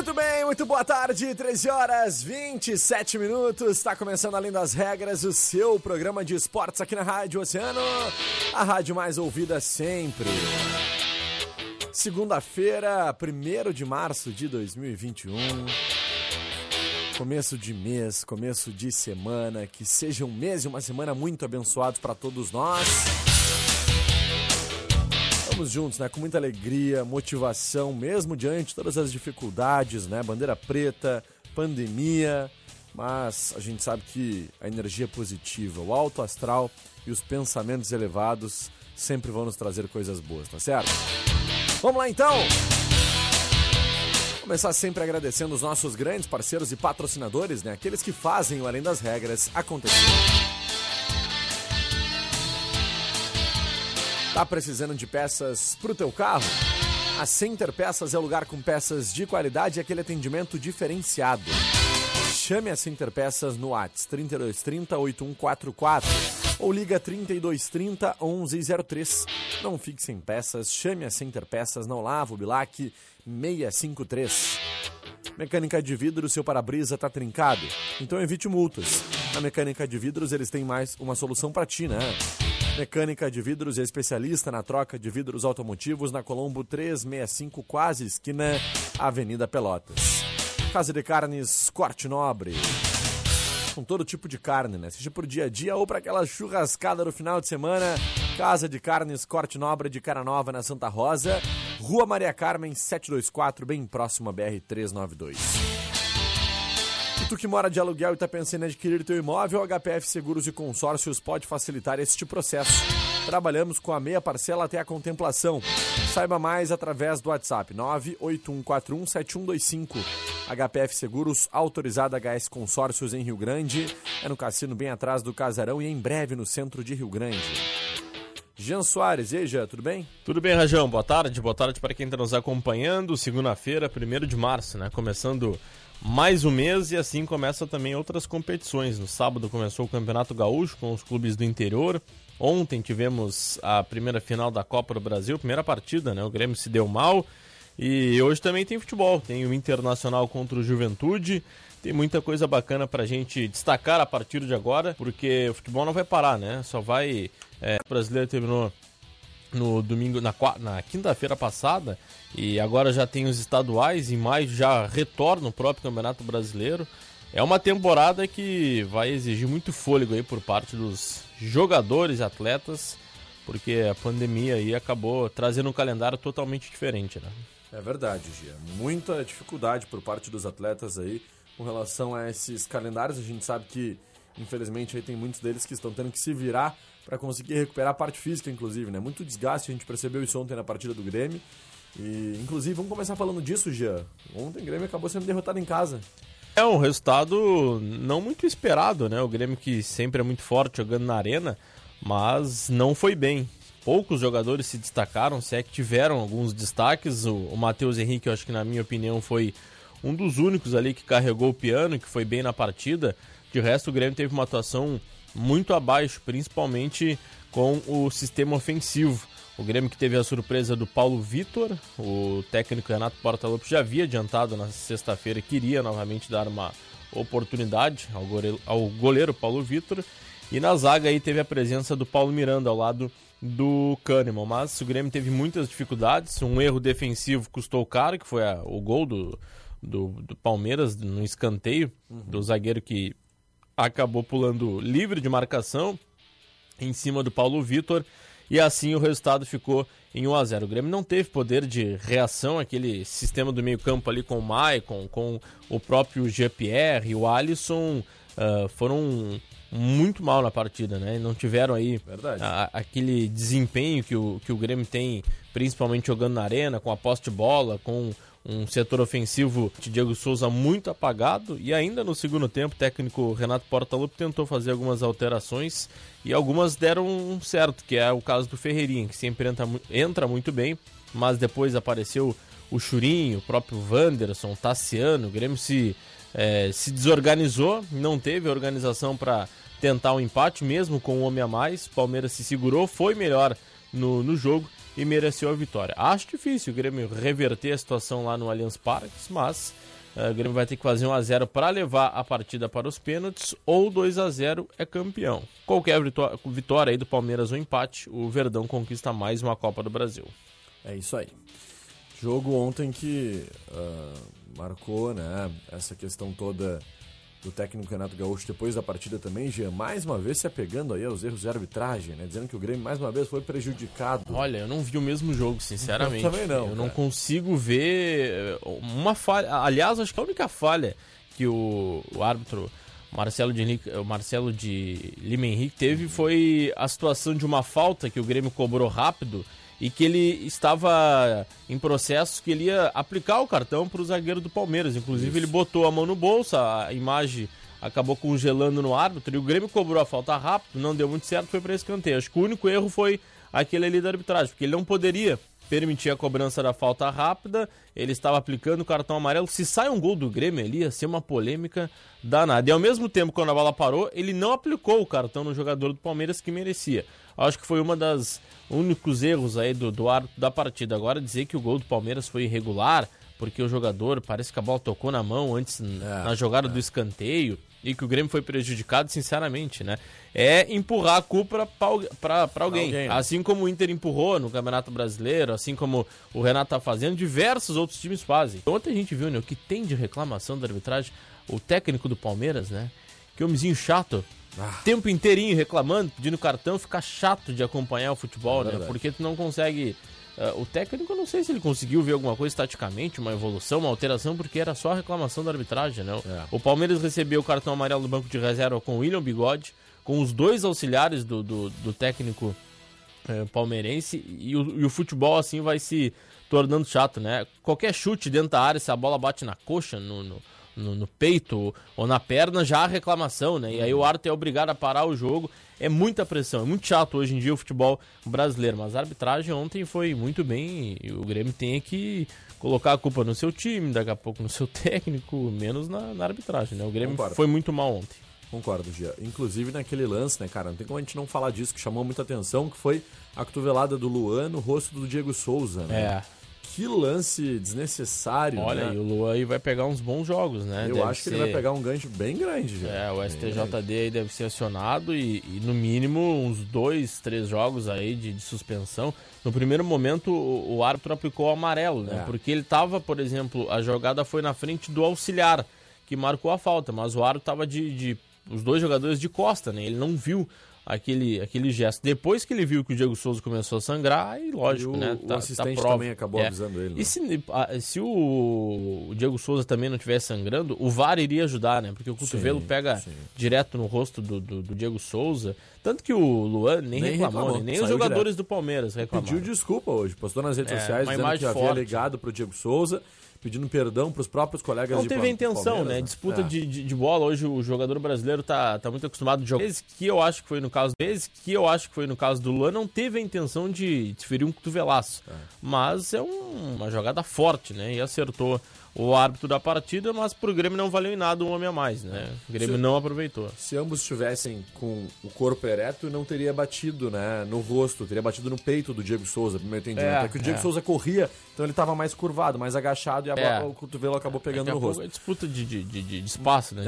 Muito bem, muito boa tarde, 13 horas 27 minutos. Está começando Além das Regras, o seu programa de esportes aqui na Rádio Oceano, a rádio mais ouvida sempre. Segunda-feira, 1 de março de 2021. Começo de mês, começo de semana, que seja um mês e uma semana muito abençoados para todos nós. Estamos juntos, né? Com muita alegria, motivação, mesmo diante de todas as dificuldades, né? Bandeira preta, pandemia, mas a gente sabe que a energia é positiva, o alto astral e os pensamentos elevados sempre vão nos trazer coisas boas, tá certo? Vamos lá então! Começar sempre agradecendo os nossos grandes parceiros e patrocinadores, né? Aqueles que fazem o Além das Regras acontecer. Tá precisando de peças pro teu carro? A Center Peças é o lugar com peças de qualidade e aquele atendimento diferenciado. Chame a Center Peças no Whats 3230 8144 ou liga 3230 1103. Não fique sem peças, chame a Center Peças na Olavo Bilac 653. Mecânica de vidro, seu para-brisa tá trincado? Então evite multas. Na Mecânica de Vidros eles têm mais uma solução para ti, né? Mecânica de Vidros é especialista na troca de vidros automotivos na Colombo 365, quase esquina Avenida Pelotas. Casa de Carnes Corte Nobre. Com todo tipo de carne, né? Seja por dia a dia ou para aquela churrascada no final de semana. Casa de Carnes Corte Nobre de Cara Nova na Santa Rosa. Rua Maria Carmen 724, bem próximo a BR 392. Tu que mora de aluguel e está pensando em adquirir teu imóvel, HPF Seguros e Consórcios pode facilitar este processo. Trabalhamos com a meia parcela até a contemplação. Saiba mais através do WhatsApp 981417125. HPF Seguros, autorizada HS Consórcios em Rio Grande. É no cassino bem atrás do Casarão e em breve no centro de Rio Grande. Jean Soares, e aí, Jean, tudo bem? Tudo bem, Rajão. Boa tarde, boa tarde para quem está nos acompanhando. Segunda-feira, 1 de março, né? Começando mais um mês e assim começa também outras competições. No sábado começou o Campeonato Gaúcho com os clubes do interior. Ontem tivemos a primeira final da Copa do Brasil, primeira partida, né? O Grêmio se deu mal. E hoje também tem futebol, tem o Internacional contra o Juventude. Tem muita coisa bacana pra gente destacar a partir de agora, porque o futebol não vai parar, né? Só vai. É, o brasileiro terminou no domingo, na, na quinta-feira passada, e agora já tem os estaduais, em maio já retorna o próprio Campeonato Brasileiro. É uma temporada que vai exigir muito fôlego aí por parte dos jogadores atletas, porque a pandemia aí acabou trazendo um calendário totalmente diferente, né? É verdade, Gia. Muita dificuldade por parte dos atletas aí com relação a esses calendários. A gente sabe que, infelizmente, aí tem muitos deles que estão tendo que se virar para conseguir recuperar a parte física, inclusive, né? Muito desgaste, a gente percebeu isso ontem na partida do Grêmio. E, inclusive, vamos começar falando disso, Gia. Ontem o Grêmio acabou sendo derrotado em casa. É um resultado não muito esperado, né? O Grêmio que sempre é muito forte jogando na arena, mas não foi bem. Poucos jogadores se destacaram, se é que tiveram alguns destaques. O, o Matheus Henrique, eu acho que na minha opinião foi um dos únicos ali que carregou o piano, que foi bem na partida. De resto, o Grêmio teve uma atuação muito abaixo, principalmente com o sistema ofensivo. O Grêmio que teve a surpresa do Paulo Vitor, o técnico Renato Portaluppi já havia adiantado na sexta-feira que iria novamente dar uma oportunidade ao goleiro, ao goleiro Paulo Vitor. E na zaga aí teve a presença do Paulo Miranda ao lado do Kahneman. Mas o Grêmio teve muitas dificuldades. Um erro defensivo custou caro, que foi a, o gol do, do, do, Palmeiras no escanteio, uhum. do zagueiro que acabou pulando livre de marcação em cima do Paulo Vitor. E assim o resultado ficou em 1 a 0 O Grêmio não teve poder de reação, aquele sistema do meio-campo ali com o Maicon, com o próprio GPR e o Alisson uh, foram muito mal na partida, né? Não tiveram aí a, aquele desempenho que o, que o Grêmio tem, principalmente jogando na arena, com a posse de bola, com um setor ofensivo de Diego Souza muito apagado. E ainda no segundo tempo o técnico Renato Portaluppi tentou fazer algumas alterações e algumas deram certo, que é o caso do Ferreirinha, que sempre entra, entra muito bem, mas depois apareceu o Churinho, o próprio Wanderson, o Tassiano, o Grêmio se, é, se desorganizou, não teve organização para tentar um empate, mesmo com um homem a mais. O Palmeiras se segurou, foi melhor no, no jogo e mereceu a vitória. Acho difícil o Grêmio reverter a situação lá no Allianz Parque, mas uh, o Grêmio vai ter que fazer 1 a 0 para levar a partida para os pênaltis ou 2 a 0 é campeão. Qualquer vitória aí do Palmeiras ou empate, o Verdão conquista mais uma Copa do Brasil. É isso aí. Jogo ontem que uh, marcou né, essa questão toda do técnico Renato Gaúcho depois da partida também, Jean, mais uma vez se apegando aí aos erros de arbitragem, né? Dizendo que o Grêmio mais uma vez foi prejudicado. Olha, eu não vi o mesmo jogo, sinceramente. Eu também não. Eu cara. não consigo ver eh, uma falha. Aliás, acho que a única falha que o, o árbitro Marcelo de, Henrique, Marcelo de Lima Henrique teve foi a situação de uma falta que o Grêmio cobrou rápido e que ele estava em processo que ele ia aplicar o cartão para o zagueiro do Palmeiras. Inclusive, Isso. ele botou a mão no bolso, a imagem acabou congelando no árbitro e o Grêmio cobrou a falta rápido, não deu muito certo, foi para escanteio. Acho que o único erro foi aquele ali da arbitragem, porque ele não poderia permitir a cobrança da falta rápida, ele estava aplicando o cartão amarelo. Se sai um gol do Grêmio ali, ia ser uma polêmica danada. E ao mesmo tempo, quando a bola parou, ele não aplicou o cartão no jogador do Palmeiras que merecia. Acho que foi uma das únicos erros aí do, do árbitro da partida. Agora dizer que o gol do Palmeiras foi irregular, porque o jogador parece que a bola tocou na mão antes é, na jogada é. do escanteio e que o Grêmio foi prejudicado, sinceramente, né? É empurrar a culpa para alguém. alguém né? Assim como o Inter empurrou no Campeonato Brasileiro, assim como o Renato tá fazendo, diversos outros times fazem. Ontem a gente viu, né, o que tem de reclamação da arbitragem, o técnico do Palmeiras, né? Que homenzinho chato. Ah. Tempo inteirinho reclamando, pedindo cartão, fica chato de acompanhar o futebol, é né? Porque tu não consegue. Uh, o técnico, eu não sei se ele conseguiu ver alguma coisa estaticamente, uma evolução, uma alteração, porque era só reclamação da arbitragem, né? É. O Palmeiras recebeu o cartão amarelo do banco de reserva com o William Bigode, com os dois auxiliares do, do, do técnico uh, palmeirense, e o, e o futebol assim vai se tornando chato, né? Qualquer chute dentro da área, se a bola bate na coxa, no, no no, no, peito ou na perna, já há reclamação, né? E aí o árbitro é obrigado a parar o jogo. É muita pressão, é muito chato hoje em dia o futebol brasileiro. Mas a arbitragem ontem foi muito bem e o Grêmio tem que colocar a culpa no seu time, daqui a pouco no seu técnico, menos na, na arbitragem, né? O Grêmio Concordo. foi muito mal ontem. Concordo, Gia. Inclusive naquele lance, né, cara? Não tem como a gente não falar disso, que chamou muita atenção, que foi a cotovelada do Luan no rosto do Diego Souza, né? É. Que lance desnecessário. Olha, né? e o Luan aí vai pegar uns bons jogos, né? Eu deve acho que ser... ele vai pegar um gancho bem grande já. É, o STJD aí deve ser acionado e, e, no mínimo uns dois, três jogos aí de, de suspensão. No primeiro momento o, o árbitro aplicou o amarelo, né? É. Porque ele tava, por exemplo, a jogada foi na frente do auxiliar que marcou a falta, mas o árbitro tava de, de os dois jogadores de costa, né? Ele não viu aquele, aquele gesto. Depois que ele viu que o Diego Souza começou a sangrar, aí lógico, o, né? Tá, o assistente tá também acabou é. avisando ele. Né? E se, se o, o, Diego Souza também não estivesse sangrando, o VAR iria ajudar, né? Porque o cotovelo sim, pega sim. direto no rosto do, do, do, Diego Souza. Tanto que o Luan nem, nem reclamou, reclamou. nem os jogadores direto. do Palmeiras reclamaram. Pediu desculpa hoje, postou nas redes é, sociais dizendo que havia ligado pro Diego Souza pedindo perdão para os próprios colegas não de teve a intenção, né? Disputa é. de, de, de, bola. Hoje o jogador brasileiro tá, tá muito acostumado a jogar. Vezes que eu acho que foi no caso vezes que eu acho que foi no caso do Luan, não teve a intenção de, de ferir um cotovelaço. É. Mas é um, uma jogada forte, né? E acertou o árbitro da partida, mas pro Grêmio não valeu em nada um homem a mais, né? O Grêmio Se- não aproveitou. Se ambos estivessem com o corpo ereto, não teria batido né, no rosto, teria batido no peito do Diego Souza, pro meu entendimento. É, É, que o Diego é. Souza corria, então ele estava mais curvado, mais agachado e a É. o cotovelo acabou pegando Daqui a no rosto. é disputa de, de, de, de- espaço, né?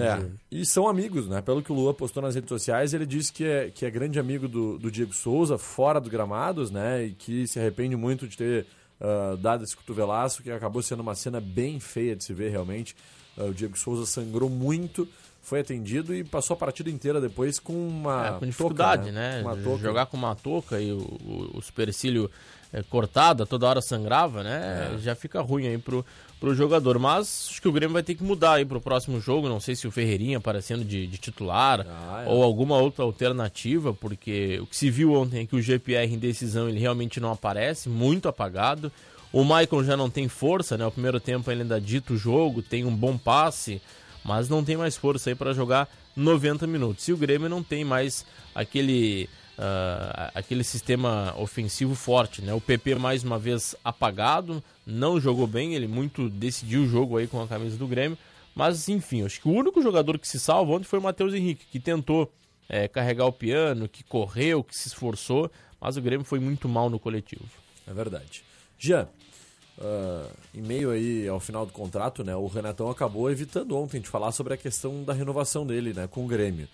É, e são amigos, né? Pelo que o Lua postou nas redes sociais, ele disse que é, que é grande amigo do, do Diego Souza, fora dos gramados, né? E que se arrepende muito de ter ah, dado esse cotovelaço, que acabou sendo uma cena bem feia de se ver realmente. Ah, o Diego Souza sangrou muito, foi atendido e passou a partida inteira depois com uma. É, com dificuldade, né? Uma touca. Jogar com uma touca e o, o, o supercílio é, cortado, toda hora sangrava, né? É. Já fica ruim aí pro, pro jogador. Mas acho que o Grêmio vai ter que mudar aí pro próximo jogo. Não sei se o Ferreirinha aparecendo de, de titular Ah, é. ou alguma outra alternativa, porque o que se viu ontem é que o GPR em decisão ele realmente não aparece, muito apagado. O Maicon já não tem força, né? O primeiro tempo ele ainda dita o jogo, tem um bom passe, mas não tem mais força aí para jogar 90 minutos. E o Grêmio não tem mais aquele ah, aquele sistema ofensivo forte, né? O PP mais uma vez apagado, não jogou bem, ele muito decidiu o jogo aí com a camisa do Grêmio, mas enfim, acho que o único jogador que se salva ontem foi o Matheus Henrique, que tentou eh, carregar o piano, que correu, que se esforçou, mas o Grêmio foi muito mal no coletivo. É verdade. Jean, ah, em meio aí ao final do contrato, né, o Renatão acabou evitando ontem de falar sobre a questão da renovação dele, né, com o Grêmio.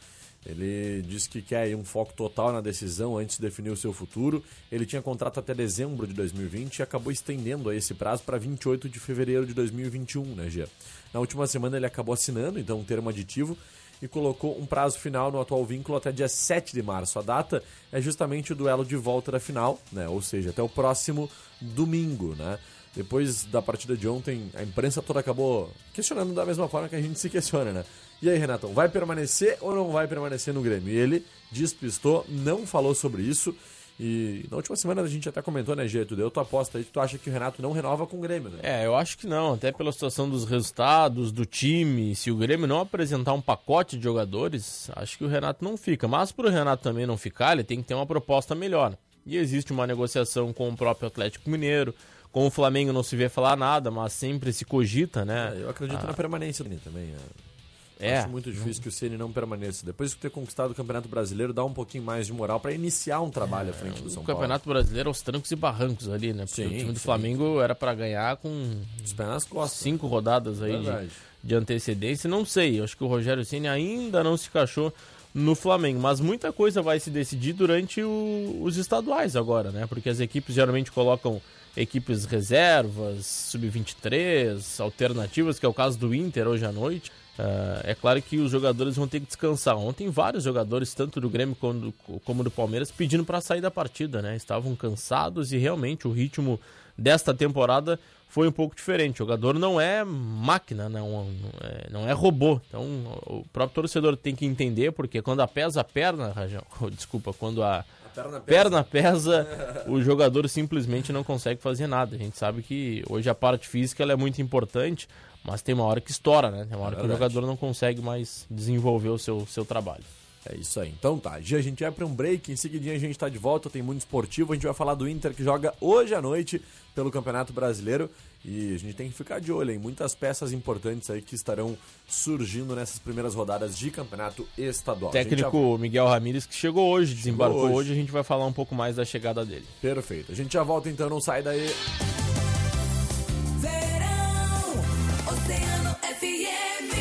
Ele disse que quer um foco total na decisão antes de definir o seu futuro. Ele tinha contrato até dezembro de 2020 e acabou estendendo esse prazo para 28 de fevereiro de 2021, né, Jean? Na última semana ele acabou assinando, então, um termo aditivo e colocou um prazo final no atual vínculo até dia 7 de março. A data é justamente o duelo de volta da final, né? Ou seja, até o próximo domingo, né? Depois da partida de ontem, a imprensa toda acabou questionando da mesma forma que a gente se questiona, né? E aí, Renatão, vai permanecer ou não vai permanecer no Grêmio? E ele despistou, não falou sobre isso. E na última semana a gente até comentou, né? Tu deu tua aposta aí tu acha que o Renato não renova com o Grêmio, né? É, eu acho que não, até pela situação dos resultados, do time. Se o Grêmio não apresentar um pacote de jogadores, acho que o Renato não fica. Mas para o Renato também não ficar, ele tem que ter uma proposta melhor. E existe uma negociação com o próprio Atlético Mineiro. Com o Flamengo não se vê falar nada, mas sempre se cogita, né? É, Eu acredito na permanência dele também. né? É. Acho muito difícil que o Ceni não permaneça. Depois de ter conquistado o Campeonato Brasileiro, dá um pouquinho mais de moral para iniciar um trabalho à frente do São O Paulo. Campeonato Brasileiro aos trancos e barrancos ali, né? Porque Sim, o time do sim. Flamengo era para ganhar com Os pés nas costas. cinco rodadas aí de, de antecedência. Não sei, acho que o Rogério Ceni ainda não se encaixou no Flamengo, mas muita coisa vai se decidir durante o- os estaduais agora, né? Porque as equipes geralmente colocam equipes reservas, sub-23, alternativas, que é o caso do Inter hoje à noite. Ah, é claro que os jogadores vão ter que descansar. Ontem vários jogadores, tanto do Grêmio como do, como do Palmeiras, pedindo para sair da partida, né? Estavam cansados e realmente o ritmo desta temporada foi um pouco diferente. O jogador não é máquina, não é, não é robô. Então o próprio torcedor tem que entender, porque quando a pesa a perna, Rajão, desculpa, quando A perna perna pesa, o jogador simplesmente não consegue fazer nada. A gente sabe que hoje a parte física ela é muito importante, mas tem uma hora que estoura, né? Tem uma hora que o jogador não consegue mais desenvolver o seu, seu trabalho. É isso aí. Então tá, Gia, a gente vai para um break, em seguidinha a gente tá de volta, tem muito esportivo, a gente vai falar do Inter que joga hoje à noite pelo Campeonato Brasileiro e a gente tem que ficar de olho em muitas peças importantes aí que estarão surgindo nessas primeiras rodadas de Campeonato Estadual. Técnico Miguel Ramírez que chegou hoje, desembarcou hoje. hoje. a gente vai falar um pouco mais da chegada dele. já- Perfeito. A gente já volta então, não sai daí. Verão, Oceano FM.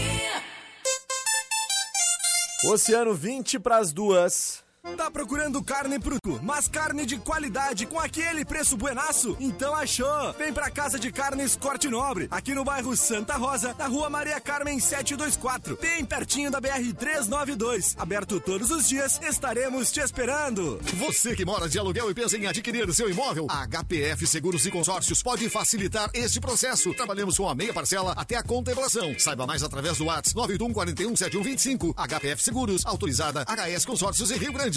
Oceano 20 para as duas. Tá procurando carne bruto, mas carne de qualidade com aquele preço buenaço? Então achou! Vem pra Casa de Carnes Corte Nobre, aqui no bairro Santa Rosa, na rua Maria Carmen 724, bem pertinho da BR 392. Aberto todos os dias, estaremos te esperando. Você que mora de aluguel e pensa em adquirir seu imóvel, a HPF Seguros e Consórcios pode facilitar este processo. Trabalhamos com a meia parcela até a contemplação. Saiba mais através do WhatsApp 981 41 7125. HPF Seguros, autorizada HS Consórcios em Rio Grande.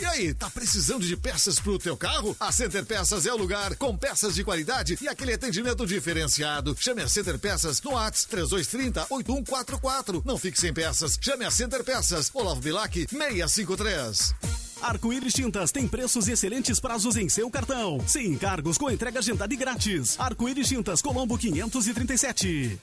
E aí, tá precisando de peças pro teu carro? A Center Peças é o lugar com peças de qualidade e aquele atendimento diferenciado. Chame a Center Peças no ATS 3230 8144. Não fique sem peças. Chame a Center Peças. Olavo Bilac 653. Arco-Íris Tintas tem preços e excelentes prazos em seu cartão. Sem encargos com entrega agendada e grátis. Arco-Íris Tintas Colombo 537.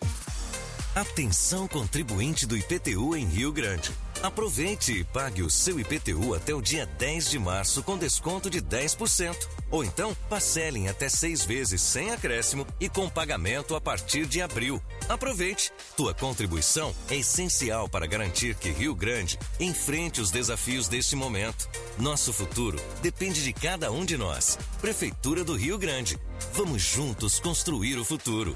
Atenção contribuinte do IPTU em Rio Grande. Aproveite e pague o seu IPTU até o dia 10 de março com desconto de 10%. Ou então, parcelem até seis vezes sem acréscimo e com pagamento a partir de abril. Aproveite! Tua contribuição é essencial para garantir que Rio Grande enfrente os desafios deste momento. Nosso futuro depende de cada um de nós. Prefeitura do Rio Grande. Vamos juntos construir o futuro.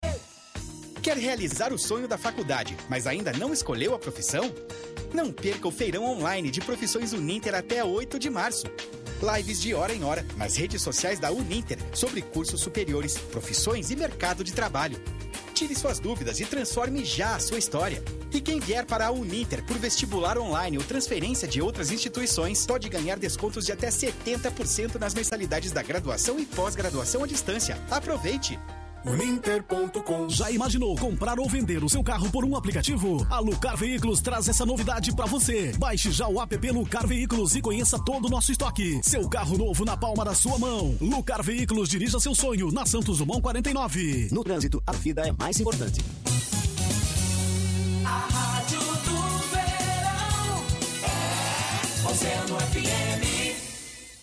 Quer realizar o sonho da faculdade, mas ainda não escolheu a profissão? Não perca o feirão online de profissões Uninter até 8 de março. Lives de hora em hora nas redes sociais da Uninter sobre cursos superiores, profissões e mercado de trabalho. Tire suas dúvidas e transforme já a sua história. E quem vier para a Uninter por vestibular online ou transferência de outras instituições pode ganhar descontos de até 70% nas mensalidades da graduação e pós-graduação à distância. Aproveite! Uninter.com Já imaginou comprar ou vender o seu carro por um aplicativo? A Lucar Veículos traz essa novidade para você. Baixe já o app Lucar Veículos e conheça todo o nosso estoque. Seu carro novo na palma da sua mão. Lucar Veículos dirija seu sonho na Santos Dumont 49. No trânsito, a vida é mais importante. A rádio do verão é Oceano FM.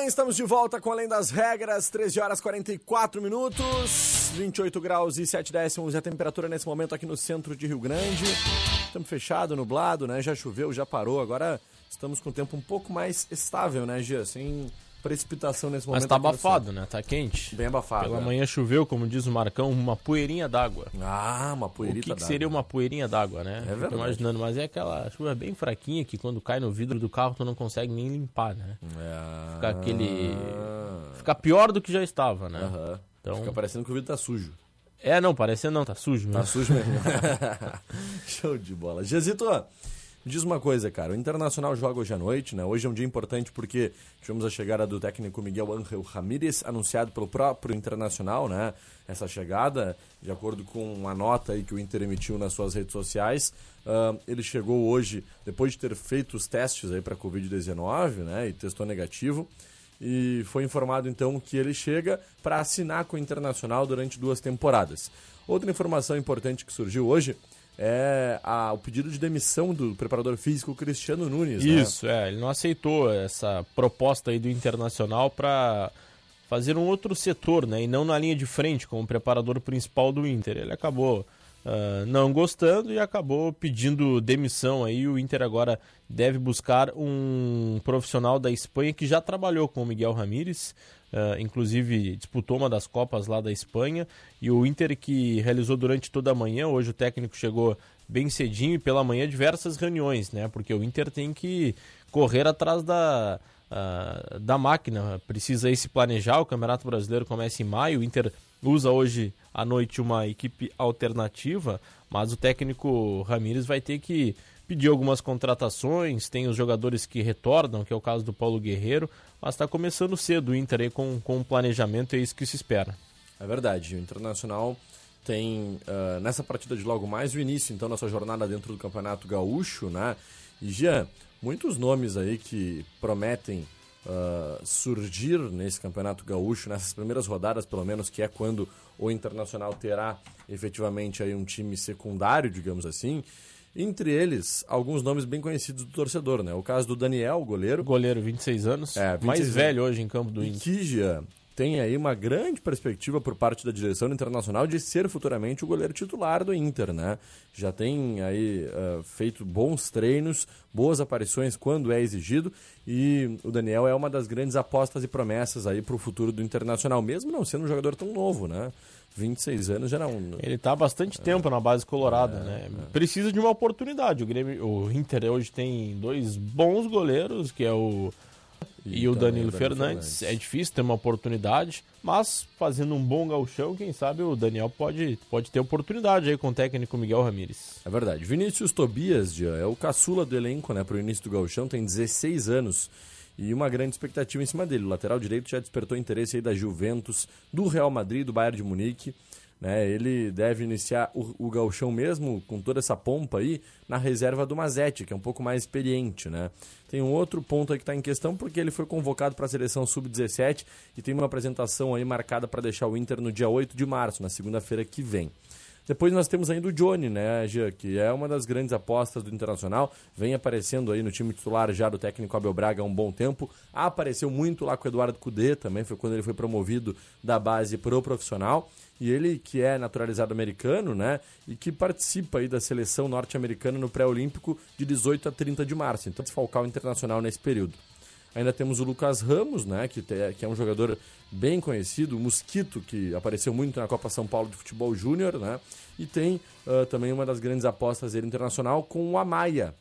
Bem, estamos de volta com Além das Regras, 13 horas 44 minutos, 28 graus e 7 décimos é a temperatura nesse momento aqui no centro de Rio Grande. Estamos fechado, nublado, né? Já choveu, já parou, agora estamos com o tempo um pouco mais estável, né, Gia? Sem precipitação nesse momento. Mas tá abafado, né? Tá quente. Bem abafado. Pela né? manhã choveu, como diz o Marcão, uma poeirinha d'água. Ah, uma O poeirita que, que d'água. seria uma poeirinha d'água, né? É verdade. Tô imaginando, mas é aquela chuva bem fraquinha que quando cai no vidro do carro tu não consegue nem limpar, né? É... Fica aquele. Fica pior do que já estava, né? Aham. Então- Fica parecendo que o vidro tá sujo. É, não, parecendo não, tá sujo mesmo. Tá sujo mesmo. Show de bola. Jezito, diz uma coisa, cara. O Internacional joga hoje à noite, né? Hoje é um dia importante porque tivemos a chegada do técnico Miguel Ángel Ramírez, anunciado pelo próprio Internacional, né? Essa chegada, de acordo com uma nota aí que o Inter emitiu nas suas redes sociais, ah, ele chegou hoje, depois de ter feito os testes aí para Covid-19, né? E testou negativo. E foi informado então que ele chega para assinar com o Internacional durante duas temporadas. Outra informação importante que surgiu hoje é a- o pedido de demissão do preparador físico Cristiano Nunes. né? Isso, é. Ele não aceitou essa proposta aí do Internacional para fazer um outro setor, né? E não na linha de frente, como preparador principal do Inter. Ele acabou ah, não gostando e acabou pedindo demissão aí. O Inter agora deve buscar um profissional da Espanha que já trabalhou com o Miguel Ramírez, ah, inclusive disputou uma das Copas lá da Espanha. E o Inter que realizou durante toda a manhã, hoje o técnico chegou bem cedinho e pela manhã diversas reuniões, né? Porque o Inter tem que correr atrás da, ah, da máquina, precisa aí se planejar. O Campeonato Brasileiro começa em maio, o Inter usa hoje à noite uma equipe alternativa, mas o técnico Ramires vai ter que pedir algumas contratações, tem os jogadores que retornam, que é o caso do Paulo Guerreiro, mas está começando cedo o Inter aí com, com o planejamento, é isso que se espera. É verdade, o Internacional tem ah, nessa partida de logo mais o início então da sua jornada dentro do Campeonato Gaúcho, né? E Jean, muitos nomes aí que prometem ah, surgir nesse Campeonato Gaúcho, nessas primeiras rodadas pelo menos, que é quando o Internacional terá efetivamente aí um time secundário, digamos assim. Entre eles, alguns nomes bem conhecidos do torcedor, né? O caso do Daniel, goleiro. Goleiro, 26 anos, É, 26 mais anos. velho hoje em campo do E Inter. Tem aí uma grande perspectiva por parte da direção internacional de ser futuramente o goleiro titular do Inter, né? Já tem aí ah, feito bons treinos, boas aparições quando é exigido e o Daniel é uma das grandes apostas e promessas aí para o futuro do Internacional, mesmo não sendo um jogador tão novo, né? 26 anos já não. Ele está há bastante tempo na base colorada, né? Precisa de uma oportunidade. O, Grêmio, o Inter hoje tem dois bons goleiros, que é o e, o também Danilo o Danilo Fernandes. Fernandes. É difícil ter uma oportunidade, mas fazendo um bom gauchão, quem sabe o Daniel pode, pode ter oportunidade aí com o técnico Miguel Ramírez. É verdade. Vinícius Tobias Jean, é o caçula do elenco né, para o início do Gauchão, tem 16 anos e uma grande expectativa em cima dele. O lateral direito já despertou interesse aí da Juventus, do Real Madrid, do Bayern de Munique. Né, ele deve iniciar o, o gauchão mesmo, com toda essa pompa aí, na reserva do Mazetti, que é um pouco mais experiente. Né? Tem um outro ponto aí que está em questão, porque ele foi convocado para a seleção sub-17 e tem uma apresentação aí marcada para deixar o Inter no dia 8 de março, na segunda-feira que vem. Depois nós temos ainda o Johnny, né, Jean, que é uma das grandes apostas do Internacional, vem aparecendo aí no time titular já do técnico Abel Braga há um bom tempo, apareceu muito lá com o Eduardo Cudê também, foi quando ele foi promovido da base pro profissional, e ele que é naturalizado americano, né, e que participa aí da seleção norte-americana no pré-olímpico de 18 a 30 de março, então desfalcar o Internacional nesse período. Ainda temos o Lucas Ramos, né, que, te- que é um jogador bem conhecido, o Mosquito, que apareceu muito na Copa São Paulo de Futebol Júnior, né? E tem ah, também uma das grandes apostas dele internacional com o Amaya,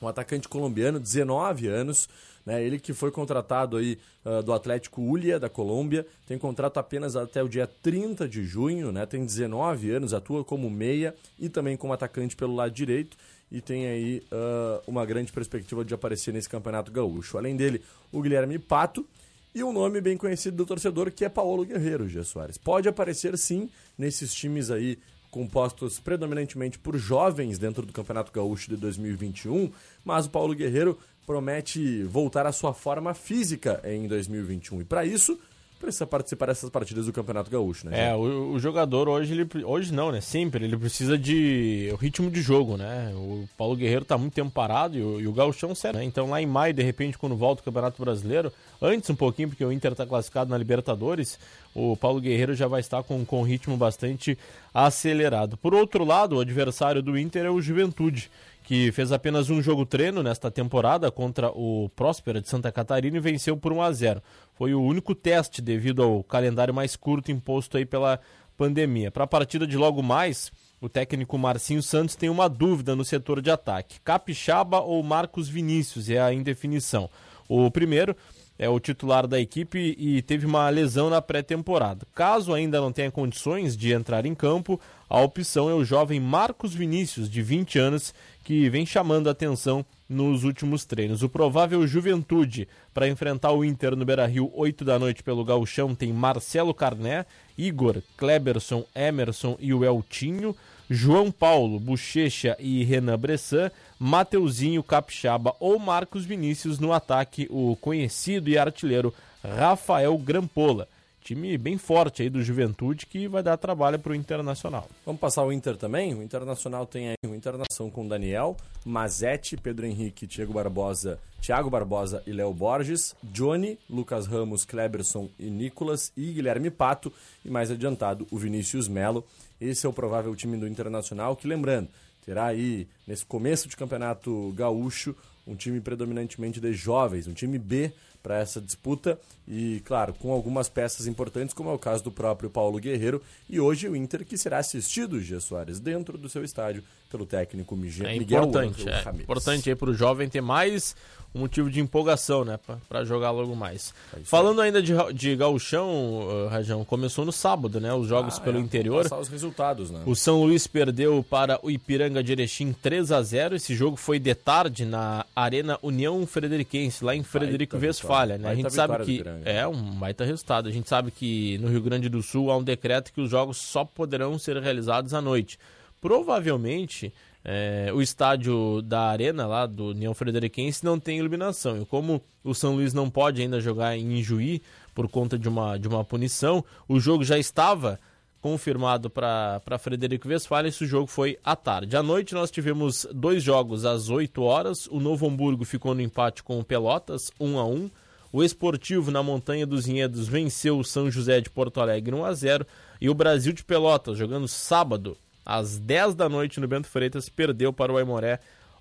um atacante colombiano, 19 anos, né? Ele que foi contratado aí ah, do Atlético Ulia da Colômbia, tem contrato apenas até o dia 30 de junho, né? Tem 19 anos, atua como meia e também como atacante pelo lado direito e tem aí ah, uma grande perspectiva de aparecer nesse Campeonato Gaúcho. Além dele, o Guilherme Pato e um nome bem conhecido do torcedor que é Paulo Guerreiro, Gia Soares. Pode aparecer sim nesses times aí compostos predominantemente por jovens dentro do Campeonato Gaúcho de 2021, mas o Paulo Guerreiro promete voltar à sua forma física em 2021 e para isso precisa participar dessas partidas do Campeonato Gaúcho, né? É, o, o jogador hoje, ele, hoje não, né? Sempre, ele precisa de o ritmo de jogo, né? O Paulo Guerreiro tá muito tempo parado e o, e o Gauchão sério, né? Então lá em maio, de repente, quando volta o Campeonato Brasileiro, antes um pouquinho, porque o Inter tá classificado na Libertadores, o Paulo Guerreiro já vai estar com, com um ritmo bastante acelerado. Por outro lado, o adversário do Inter é o Juventude, que fez apenas um jogo treino nesta temporada contra o Próspera de Santa Catarina e venceu por 1 a 0. Foi o único teste devido ao calendário mais curto imposto aí pela pandemia. Para a partida de logo mais, o técnico Marcinho Santos tem uma dúvida no setor de ataque. Capixaba ou Marcos Vinícius é a indefinição. O primeiro é o titular da equipe e teve uma lesão na pré-temporada. Caso ainda não tenha condições de entrar em campo, a opção é o jovem Marcos Vinícius, de 20 anos, que vem chamando a atenção nos últimos treinos. O provável Juventude para enfrentar o Inter no Beira-Rio, 8 da noite pelo Gauchão, tem Marcelo Carné, Igor, Kleberson, Emerson e o Eltinho, João Paulo, Bochecha e Renan Bressan, Mateuzinho, Capixaba ou Marcos Vinícius no ataque, o conhecido e artilheiro Rafael Grampola. Time bem forte aí do Juventude que vai dar trabalho pro Internacional. Vamos passar o Inter também? O Internacional tem aí o Internação com Daniel, Mazete, Pedro Henrique, Thiago Barbosa, Thiago Barbosa e Léo Borges, Johnny, Lucas Ramos, Kleberson e Nicolas e Guilherme Pato e mais adiantado o Vinícius Melo. Esse é o provável time do Internacional que, lembrando, terá aí nesse começo de campeonato gaúcho um time predominantemente de jovens, um time B para essa disputa. E, claro, com algumas peças importantes, como é o caso do próprio Paulo Guerreiro e hoje o Inter que será assistido, Gia Soares, dentro do seu estádio pelo técnico Miguel, É Miguel importante, Ángel é importante aí pro jovem ter mais um motivo de empolgação, né, Pra- pra jogar logo mais. É Falando ainda de, de gauchão, Rajão, começou no sábado, né, os jogos Ah, pelo é, interior. Passar os resultados, né? O São Luís perdeu para o Ipiranga de Erechim 3 a 0 Esse jogo foi de tarde na Arena União Frederiquense, lá em Frederico Baita Westphalia. Né? A gente sabe que é um baita resultado. A gente sabe que no Rio Grande do Sul há um decreto que os jogos só poderão ser realizados à noite. Provavelmente é, o estádio da Arena lá do União Frederiquense não tem iluminação. E como o São Luís não pode ainda jogar em Ijuí por conta de uma, de uma punição, o jogo já estava confirmado para Frederico Westphalen. Esse jogo foi à tarde. À noite nós tivemos dois jogos às 8 horas. O Novo Hamburgo ficou no empate com o Pelotas, 1 a 1 O Esportivo na Montanha dos Vinhedos venceu o São José de Porto Alegre 1 a 0 E o Brasil de Pelotas, jogando sábado, às 10 da noite no Bento Freitas, perdeu para o Aimoré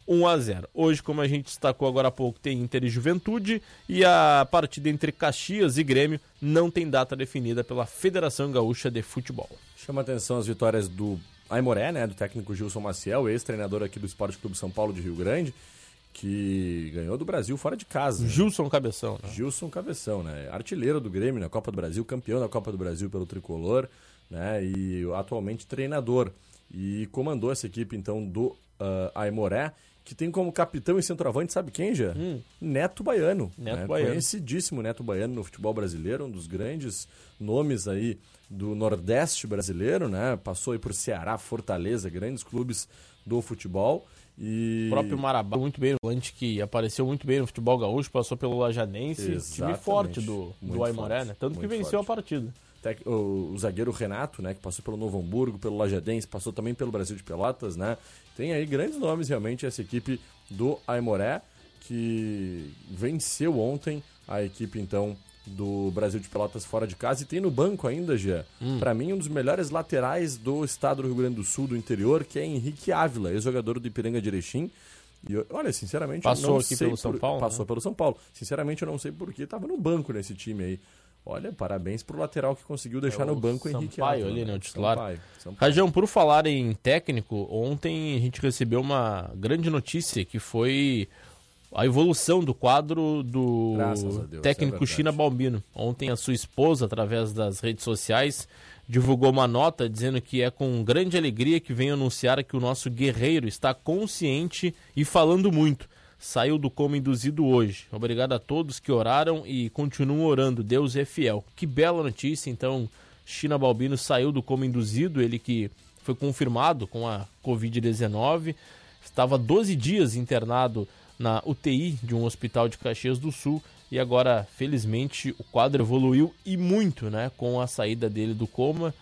1 a 0. Hoje, como a gente destacou agora há pouco, tem Inter e Juventude e a partida entre Caxias e Grêmio não tem data definida pela Federação Gaúcha de Futebol. Chama atenção as vitórias do Aimoré, né, do técnico Gilson Maciel, ex-treinador aqui do Esporte Clube São Paulo de Rio Grande, que ganhou do Brasil fora de casa. né? Gilson Cabeção, né? Gilson Cabeção, né? Artilheiro do Grêmio na Copa do Brasil, campeão da Copa do Brasil pelo Tricolor, né? E atualmente treinador. E comandou essa equipe, então, do uh, Aimoré, que tem como capitão e centroavante, sabe quem, já? Neto Baiano. Hum. Neto né? Baiano. Conhecidíssimo Neto Baiano no futebol brasileiro, um dos grandes nomes aí do Nordeste brasileiro, né? Passou aí por Ceará, Fortaleza, grandes clubes do futebol. E... O próprio Marabá, muito bem, o volante que apareceu muito bem no futebol gaúcho, passou pelo Lajadense, time Exatamente. forte do, do Aimoré, né? Tanto que muito venceu forte. a partida. O, zagueiro Renato, né, que passou pelo Novo Hamburgo, pelo Lajadense, passou também pelo Brasil de Pelotas, né? Tem aí grandes nomes realmente essa equipe do Aimoré que venceu ontem a equipe então do Brasil de Pelotas fora de casa e tem no banco ainda, Gia. Pra mim um dos melhores laterais do estado do Rio Grande do Sul, do interior, que é Henrique Ávila, ex-jogador do Ipiranga de Erechim. E eu- olha, sinceramente, eu Passou não aqui sei pelo São por- Paulo, Passou né? pelo São Paulo. Sinceramente, eu não sei por que estava no banco nesse time aí. Olha, parabéns pro lateral que conseguiu deixar É no o banco o Henrique Sampaio ali, né, o né? titular. Sampaio, Sampaio. Rajão, por falar em técnico, ontem a gente recebeu uma grande notícia que foi a evolução do quadro do Deus, técnico é. China Balbino. Ontem a sua esposa, através das redes sociais, divulgou uma nota dizendo que é com grande alegria que vem anunciar que o nosso guerreiro está consciente e falando muito. Saiu do coma induzido hoje. Obrigado a todos que oraram e continuam orando. Deus é fiel. Que bela notícia, então. China Balbino saiu do coma induzido, ele que foi confirmado com a Covid-19, estava 12 dias internado na UTI de um hospital de Caxias do Sul e agora, felizmente, o quadro evoluiu e muito, né, com a saída dele do coma.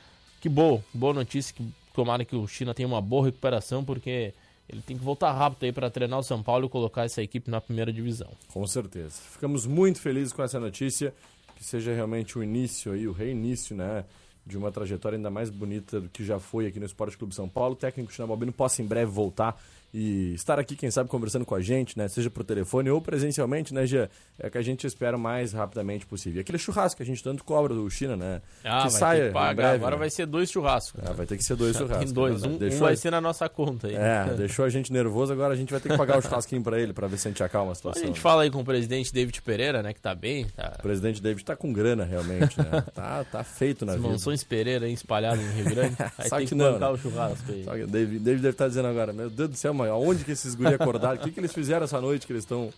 Que boa, boa notícia, que tomara que o China tenha uma boa recuperação, porque ele tem que voltar rápido aí para treinar o São Paulo e colocar essa equipe na primeira divisão. Com certeza. Ficamos muito felizes com essa notícia, que seja realmente o início aí, o reinício, né? De uma trajetória ainda mais bonita do que já foi aqui no Esporte Clube São Paulo. O técnico China Balbino possa em breve voltar e estar aqui, quem sabe, conversando com a gente, né? Seja por telefone ou presencialmente, né, Gia? É que a gente espera o mais rapidamente possível. E Aquele churrasco que a gente tanto cobra do China, né? Ah, que vai saia que breve, agora né? vai ser dois churrascos. Ah, vai ter que ser dois churrascos. Tem dois. né? Um, um Deixou vai a- ser na nossa conta aí. É, deixou a gente nervoso, agora a gente vai ter que pagar o churrasquinho pra ele, pra ver se a gente acalma a A situação. gente fala aí com o presidente David Pereira, né, que tá bem, tá... O presidente David tá com grana, realmente, né? Tá, tá feito na As vida. mansões Pereira aí espalhadas em Rio Grande. Aí Só tem que que não, bancar né? o churrasco aí. Só que o David, David deve estar dizendo agora, meu Deus do céu, problema? Aonde que esses guri acordaram? O que, que eles fizeram essa noite que eles estão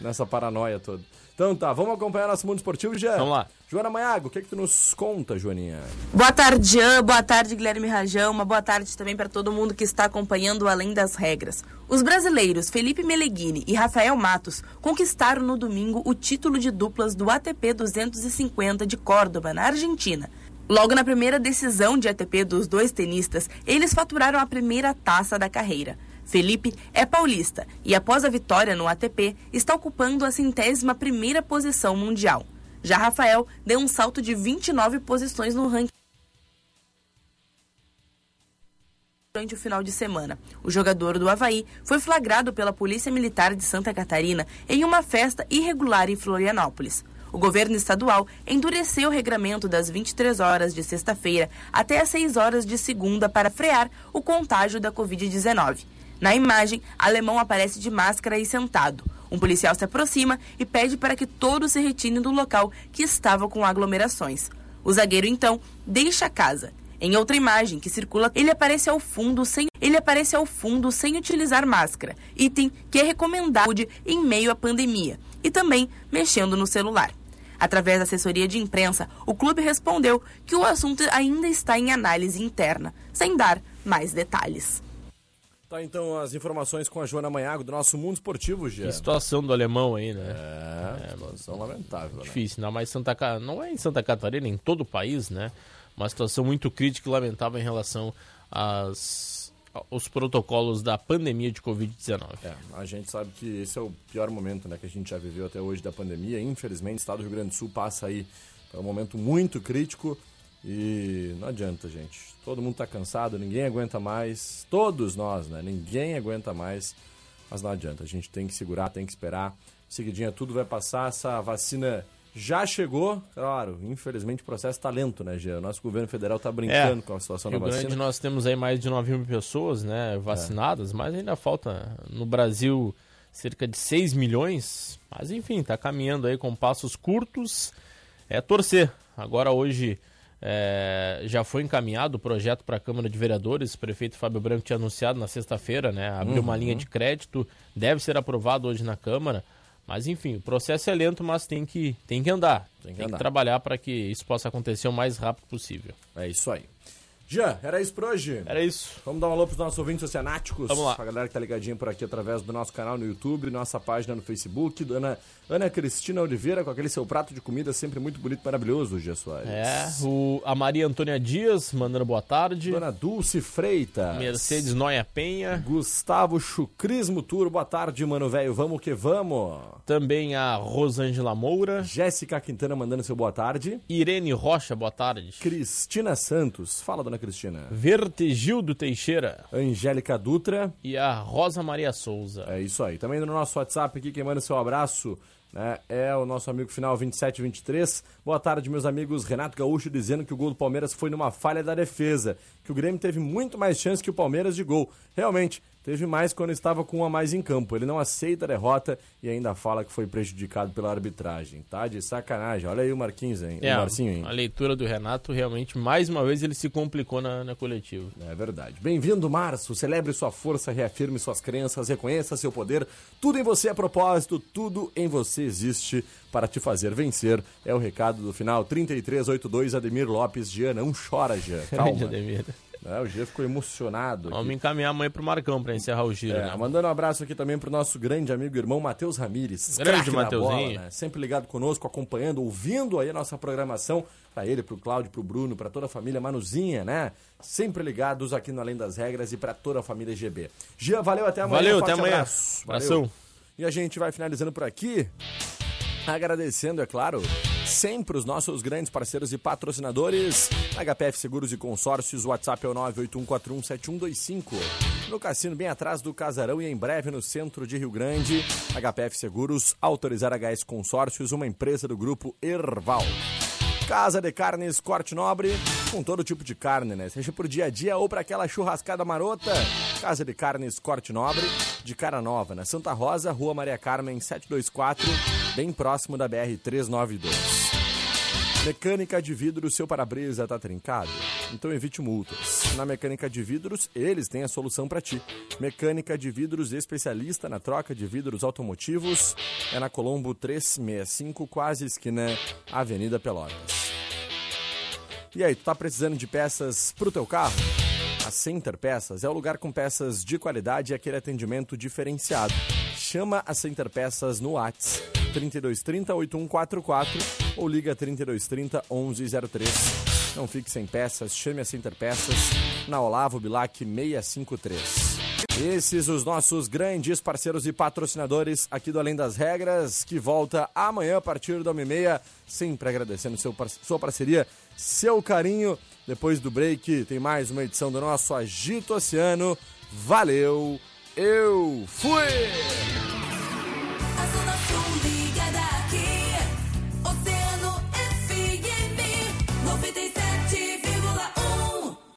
nessa paranoia toda? Então tá, vamos acompanhar nosso mundo esportivo, já. Vamos lá. Joana Maiago, o que, que tu nos conta, Joaninha? Boa tarde, Jean. Boa tarde, Guilherme Rajão. Uma boa tarde também para todo mundo que está acompanhando Além das Regras. Os brasileiros Felipe Meleguini e Rafael Matos conquistaram no domingo o título de duplas do ATP 250 de Córdoba, na Argentina. Logo na primeira decisão de ATP dos dois tenistas, eles faturaram a primeira taça da carreira. Felipe é paulista e, após a vitória no ATP, está ocupando a centésima primeira posição mundial. Já Rafael deu um salto de 29 posições no ranking durante o final de semana. O jogador do Havaí foi flagrado pela Polícia Militar de Santa Catarina em uma festa irregular em Florianópolis. O governo estadual endureceu o regramento das 23 horas de sexta-feira até as 6 horas de segunda para frear o contágio da Covid-19. Na imagem, alemão aparece de máscara e sentado. Um policial se aproxima e pede para que todos se retirem do local que estava com aglomerações. O zagueiro então deixa a casa. Em outra imagem que circula, ele aparece ao fundo sem ele aparece ao fundo sem utilizar máscara, item que é recomendado em meio à pandemia, e também mexendo no celular. Através da assessoria de imprensa, o clube respondeu que o assunto ainda está em análise interna, sem dar mais detalhes. Tá, então, as informações com a Joana Maiago do nosso mundo esportivo, Que Gia. situação do alemão aí, né? É, situação lamentável, né? Difícil, não, mas Santa Ca- não é em Santa Catarina, em todo o país, né? Uma situação muito crítica e lamentável em relação às, aos protocolos da pandemia de Covid-19. É, a gente sabe que esse é o pior momento né, que a gente já viveu até hoje da pandemia. Infelizmente, o estado do Rio Grande do Sul passa aí por um momento muito crítico e não adianta, gente. Todo mundo tá cansado, ninguém aguenta mais. Todos nós, né? Ninguém aguenta mais. Mas não adianta, a gente tem que segurar, tem que esperar. Seguidinha, tudo vai passar. Essa vacina já chegou, claro. Infelizmente, o processo tá lento, né, Gia? O nosso governo federal tá brincando com a situação É. Da vacina. Grande nós temos aí mais de 9 mil pessoas, né, vacinadas, mas ainda falta no Brasil cerca de 6 milhões. Mas enfim, tá caminhando aí com passos curtos. É torcer. Agora hoje é, já foi encaminhado o projeto para a Câmara de Vereadores. O prefeito Fábio Branco tinha anunciado na sexta-feira, né? Abriu uma Uhum. linha de crédito, deve ser aprovado hoje na Câmara. Mas enfim, o processo é lento, mas tem que, tem que andar. Tem que, andar. trabalhar para que isso possa acontecer o mais rápido possível. É isso aí. Jean, era isso por hoje? Era isso. Vamos dar um alô pros nossos ouvintes oceanáticos. Vamos lá. A galera que tá ligadinha por aqui através do nosso canal no YouTube, nossa página no Facebook. Dona Ana Cristina Oliveira com aquele seu prato de comida sempre muito bonito e maravilhoso, Gia Soares. É, o, a Maria Antônia Dias mandando boa tarde. Dona Dulce Freitas. Mercedes Noia Penha. Gustavo Chucrismo Tour, boa tarde, mano velho. Vamos que vamos. Também a Rosângela Moura. Jéssica Quintana mandando seu boa tarde. Irene Rocha, boa tarde. Cristina Santos. Fala, dona Cristina. Vertegildo Teixeira. Angélica Dutra. E a Rosa Maria Souza. É isso aí. Também no nosso WhatsApp aqui, quem manda seu abraço né, é o nosso amigo final 2723. Boa tarde, meus amigos. Renato Gaúcho dizendo que o gol do Palmeiras foi numa falha da defesa, que o Grêmio teve muito mais chance que o Palmeiras de gol. Realmente, teve mais quando estava com um a mais em campo. Ele não aceita a derrota e ainda fala que foi prejudicado pela arbitragem. Tá de sacanagem. Olha aí o Marquinhos, hein? É, o Marcinho, hein? a leitura do Renato realmente, mais uma vez, ele se complicou na, na coletiva. É verdade. Bem-vindo, Março. Celebre sua força, reafirme suas crenças, reconheça seu poder. Tudo em você é propósito, tudo em você existe para te fazer vencer. É o recado do final 3382, Ademir Lopes. Jean, não chora, Jean. Calma. Ademir. É, o Jean ficou emocionado. aqui. Vamos encaminhar amanhã pro Marcão para encerrar o giro. É, né? mandando um abraço aqui também pro nosso grande amigo e irmão Matheus Ramires. Grande bola, né? Sempre ligado conosco, acompanhando, ouvindo aí a nossa programação. Pra ele, pro Cláudio, pro Bruno, pra toda a família Manuzinha, né? Sempre ligados aqui no Além das Regras e pra toda a família GB. Gia, valeu, até amanhã. Valeu, até amanhã. Abraço. Valeu. E a gente vai finalizando por aqui. Agradecendo, é claro, sempre os nossos grandes parceiros e patrocinadores. HPF Seguros e Consórcios, WhatsApp é o 981417125. No cassino, bem atrás do Casarão e em breve no centro de Rio Grande. HPF Seguros, autorizar HS Consórcios, uma empresa do grupo Erval. Casa de Carnes Corte Nobre, com todo tipo de carne, né? Seja por dia a dia ou para aquela churrascada marota. Casa de Carnes Corte Nobre, de Cara Nova, na Santa Rosa, Rua Maria Carmen 724, bem próximo da BR 392. Mecânica de vidro, seu para-brisa tá trincado? Então evite multas. Na Mecânica de Vidros, eles têm a solução para ti. Mecânica de Vidros especialista na troca de vidros automotivos. É na Colombo 365, quase esquina Avenida Pelotas. E aí, tu tá precisando de peças pro teu carro? A Center Peças é o lugar com peças de qualidade e aquele atendimento diferenciado. Chama a Center Peças no Whats 3230 8144 ou liga 3230 1103. Não fique sem peças, chame a Center Peças na Olavo Bilac 653. Esses os nossos grandes parceiros e patrocinadores aqui do Além das Regras, que volta amanhã a partir da 1h30, sempre agradecendo seu, sua parceria, seu carinho. Depois do break, tem mais uma edição do nosso Agito Oceano. Valeu, eu fui!